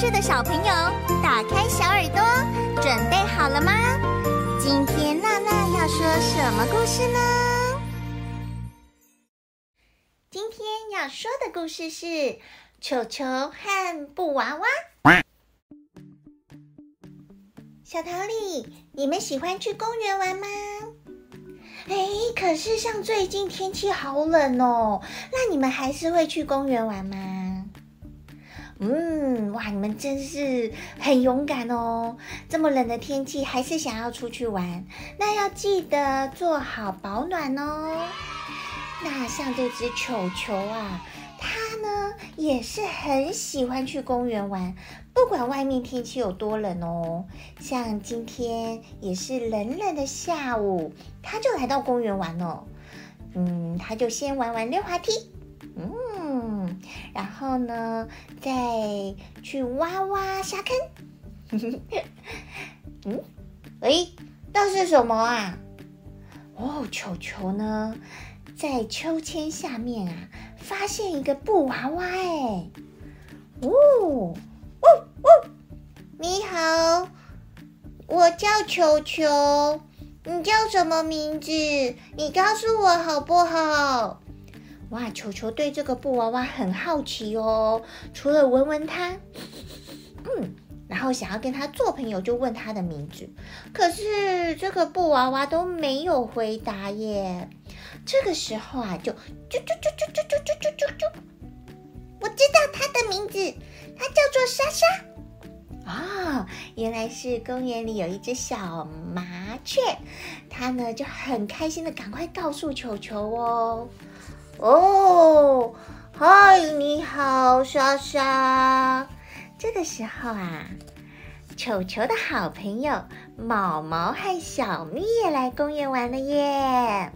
是的小朋友，打开小耳朵，准备好了吗？今天娜娜要说什么故事呢？今天要说的故事是《球球和布娃娃》。小桃李，你们喜欢去公园玩吗？哎，可是像最近天气好冷哦，那你们还是会去公园玩吗？嗯，哇，你们真是很勇敢哦！这么冷的天气，还是想要出去玩，那要记得做好保暖哦。那像这只球球啊，它呢也是很喜欢去公园玩，不管外面天气有多冷哦。像今天也是冷冷的下午，它就来到公园玩哦。嗯，它就先玩玩溜滑梯。然后呢，再去挖挖沙坑。嗯，诶，那是什么啊？哦，球球呢，在秋千下面啊，发现一个布娃娃诶。哦，呜呜，你好，我叫球球，你叫什么名字？你告诉我好不好？哇，球球对这个布娃娃很好奇哦。除了闻闻它，嗯，然后想要跟它做朋友，就问它的名字。可是这个布娃娃都没有回答耶。这个时候啊，就啾啾啾啾啾啾啾啾啾，我知道它的名字，它叫做莎莎。啊、原来是公园里有一只小麻雀，它呢就很开心的赶快告诉球球哦。哦，嗨，你好，莎莎。这个时候啊，球球的好朋友毛毛和小咪也来公园玩了耶。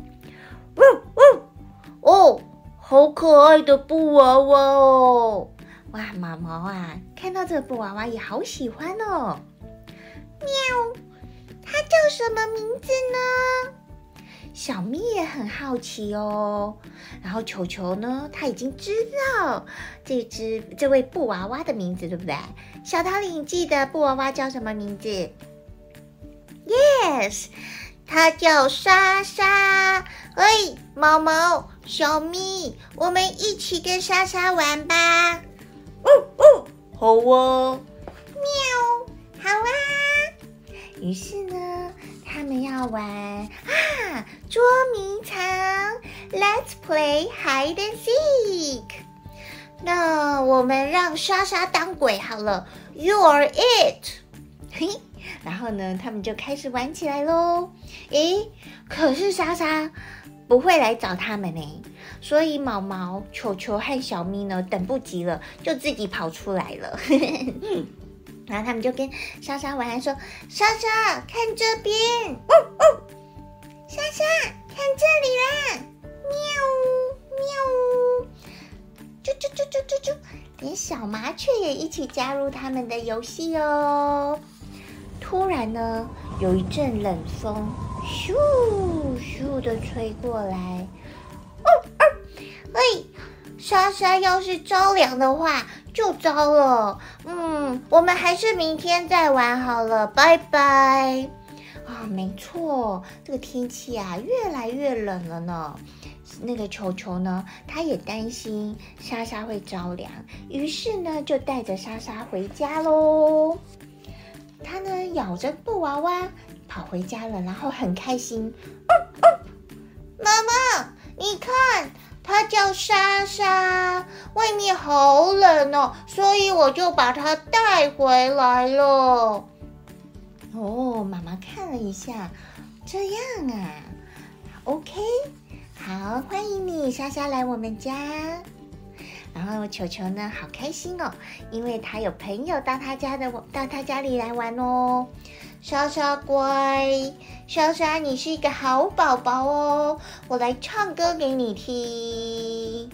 呜呜，哦，好可爱的布娃娃哦！哇，毛毛啊，看到这个布娃娃也好喜欢哦。喵，它叫什么名字呢？小咪也很好奇哦，然后球球呢，他已经知道这只这位布娃娃的名字，对不对？小桃李，你记得布娃娃叫什么名字？Yes，它叫莎莎。喂，毛毛、小咪，我们一起跟莎莎玩吧。哦哦，好啊。喵，好啊。于是呢。他们要玩啊，捉迷藏，Let's play hide and seek。那我们让莎莎当鬼好了，You are it。嘿，然后呢，他们就开始玩起来喽。诶，可是莎莎不会来找他们呢，所以毛毛、球球和小咪呢，等不及了，就自己跑出来了。然后他们就跟莎莎玩，说：“莎莎，看这边，哦哦，莎莎，看这里啦，喵喵，啾啾啾啾啾啾，连小麻雀也一起加入他们的游戏哦。”突然呢，有一阵冷风，咻咻的吹过来，哦哦，喂，莎莎要是着凉的话。就糟了，嗯，我们还是明天再玩好了，拜拜。啊，没错，这个天气啊越来越冷了呢。那个球球呢，他也担心莎莎会着凉，于是呢就带着莎莎回家喽。他呢咬着布娃娃跑回家了，然后很开心。哦哦，妈妈，你看。它叫莎莎，外面好冷哦，所以我就把它带回来了。哦，妈妈看了一下，这样啊，OK，好，欢迎你，莎莎来我们家。然后球球呢，好开心哦，因为他有朋友到他家的，到他家里来玩哦。莎莎乖，莎莎你是一个好宝宝哦，我来唱歌给你听。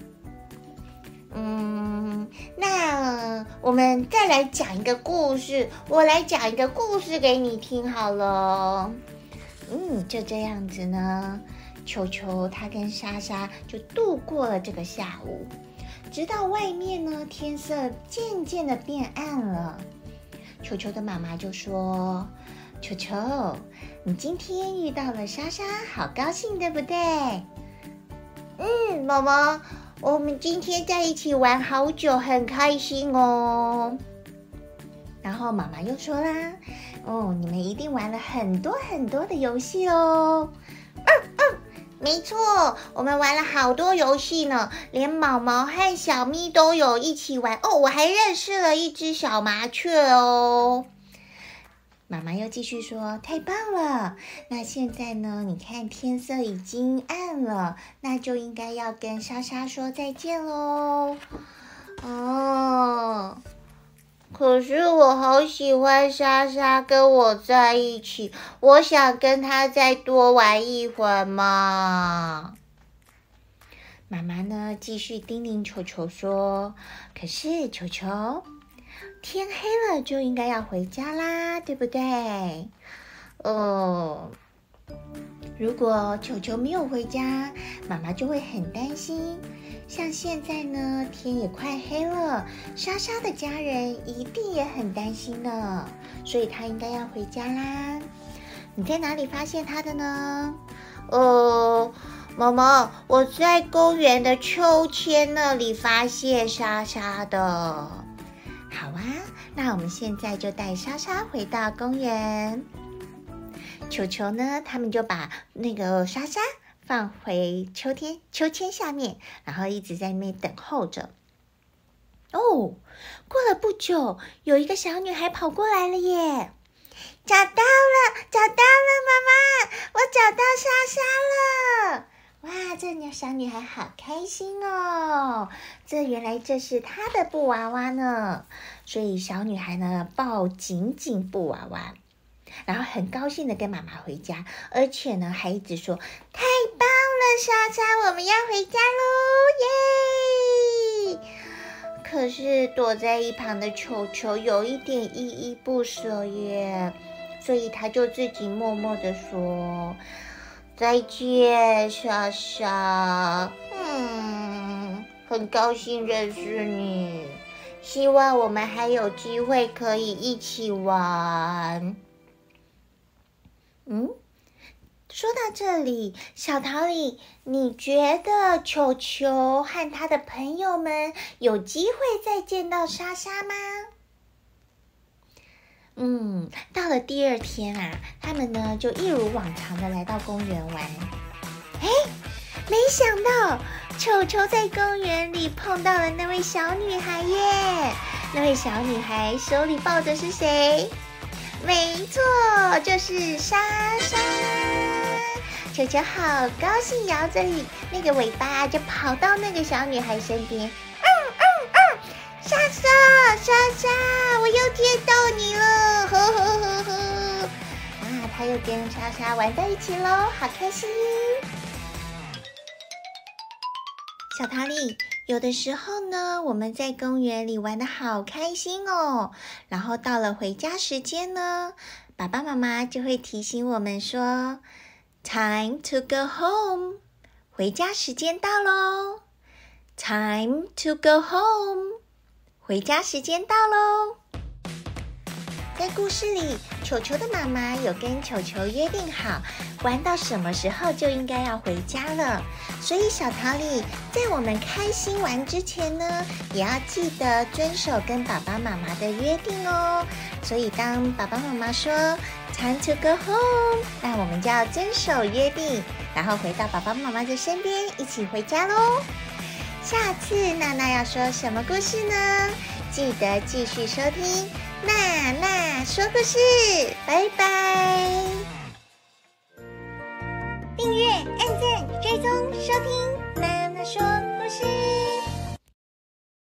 嗯，那我们再来讲一个故事，我来讲一个故事给你听好了。嗯，就这样子呢，球球他跟莎莎就度过了这个下午。直到外面呢，天色渐渐的变暗了，球球的妈妈就说：“球球，你今天遇到了莎莎，好高兴，对不对？”“嗯，妈妈，我们今天在一起玩好久，很开心哦。”然后妈妈又说啦：“哦，你们一定玩了很多很多的游戏哦。”“。”没错，我们玩了好多游戏呢，连毛毛和小咪都有一起玩哦。我还认识了一只小麻雀哦。妈妈又继续说：“太棒了！那现在呢？你看天色已经暗了，那就应该要跟莎莎说再见喽。”哦。可是我好喜欢莎莎跟我在一起，我想跟她再多玩一会儿嘛。妈妈呢，继续叮咛球球说：“可是球球，天黑了就应该要回家啦，对不对？”哦。如果球球没有回家，妈妈就会很担心。像现在呢，天也快黑了，莎莎的家人一定也很担心呢，所以她应该要回家啦。你在哪里发现她的呢？呃，妈妈，我在公园的秋千那里发现莎莎的。好啊，那我们现在就带莎莎回到公园。球球呢？他们就把那个莎莎放回秋天秋千下面，然后一直在那等候着。哦，过了不久，有一个小女孩跑过来了耶！找到了，找到了，妈妈，我找到莎莎了！哇，这女小女孩好开心哦！这原来这是她的布娃娃呢，所以小女孩呢抱紧紧布娃娃。然后很高兴的跟妈妈回家，而且呢还一直说太棒了，莎莎，我们要回家喽，耶！可是躲在一旁的球球有一点依依不舍耶，所以他就自己默默的说再见，莎莎。嗯，很高兴认识你，希望我们还有机会可以一起玩。嗯，说到这里，小桃李，你觉得球球和他的朋友们有机会再见到莎莎吗？嗯，到了第二天啊，他们呢就一如往常的来到公园玩。哎，没想到球球在公园里碰到了那位小女孩耶！那位小女孩手里抱的是谁？没错，就是莎莎。球球好高兴，摇着那个尾巴就跑到那个小女孩身边。嗯嗯嗯，莎莎，莎莎，我又见到你了，呵呵呵呵。啊，他又跟莎莎玩在一起喽，好开心。小桃李。有的时候呢，我们在公园里玩的好开心哦，然后到了回家时间呢，爸爸妈妈就会提醒我们说：“Time to go home，回家时间到喽！”Time to go home，回家时间到喽。在故事里，球球的妈妈有跟球球约定好，玩到什么时候就应该要回家了。所以小桃李在我们开心玩之前呢，也要记得遵守跟爸爸妈妈的约定哦。所以当爸爸妈妈说 “time to go home”，那我们就要遵守约定，然后回到爸爸妈妈的身边，一起回家喽。下次娜娜要说什么故事呢？记得继续收听。娜娜说故事，拜拜！订阅、按赞、追踪、收听。